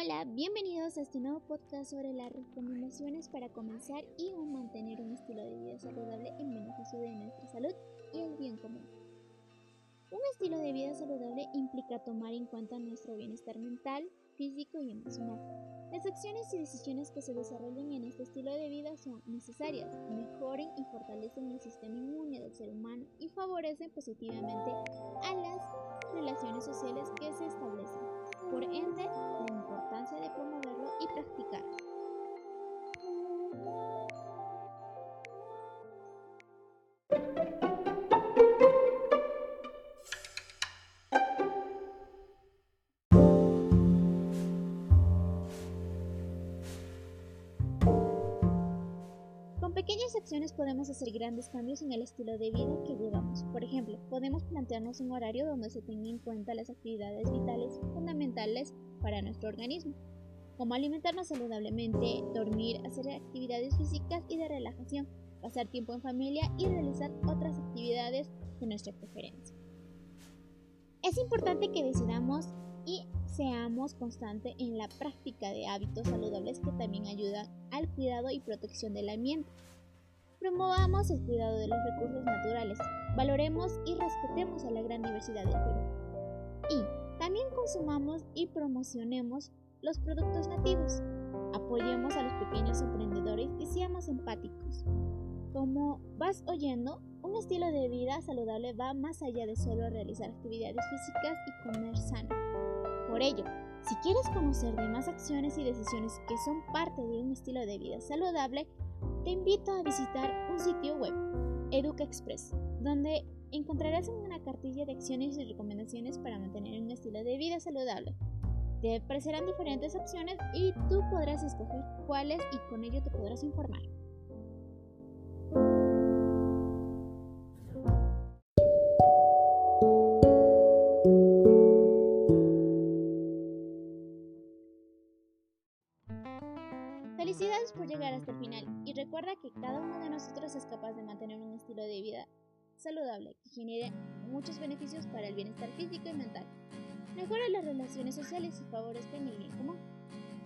Hola, bienvenidos a este nuevo podcast sobre las recomendaciones para comenzar y mantener un estilo de vida saludable en beneficio de nuestra salud y el bien común. Un estilo de vida saludable implica tomar en cuenta nuestro bienestar mental, físico y emocional. Las acciones y decisiones que se desarrollen en este estilo de vida son necesarias, mejoren y fortalecen el sistema inmune del ser humano y favorecen positivamente a las relaciones sociales que se establecen. Por ende, la importancia de promoverlo y practicar. Pequeñas acciones podemos hacer grandes cambios en el estilo de vida que llevamos. Por ejemplo, podemos plantearnos un horario donde se tenga en cuenta las actividades vitales fundamentales para nuestro organismo, como alimentarnos saludablemente, dormir, hacer actividades físicas y de relajación, pasar tiempo en familia y realizar otras actividades de nuestra preferencia. Es importante que decidamos seamos constantes en la práctica de hábitos saludables que también ayudan al cuidado y protección del ambiente. Promovamos el cuidado de los recursos naturales, valoremos y respetemos a la gran diversidad del Perú. Y también consumamos y promocionemos los productos nativos. Apoyemos a los pequeños emprendedores y seamos empáticos. Como vas oyendo, un estilo de vida saludable va más allá de solo realizar actividades físicas y comer sano. Por ello, si quieres conocer de más acciones y decisiones que son parte de un estilo de vida saludable, te invito a visitar un sitio web, Educa Express, donde encontrarás una cartilla de acciones y recomendaciones para mantener un estilo de vida saludable. Te aparecerán diferentes opciones y tú podrás escoger cuáles y con ello te podrás informar. Felicidades por llegar hasta el final y recuerda que cada uno de nosotros es capaz de mantener un estilo de vida saludable que genere muchos beneficios para el bienestar físico y mental. Mejora las relaciones sociales y favorezca el bien común.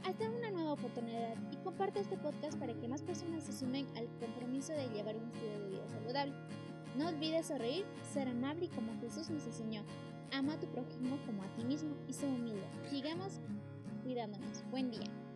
Hasta una nueva oportunidad y comparte este podcast para que más personas se sumen al compromiso de llevar un estilo de vida saludable. No olvides sonreír, ser amable y como Jesús nos enseñó. Ama a tu prójimo como a ti mismo y sé humilde. Sigamos cuidándonos. Buen día.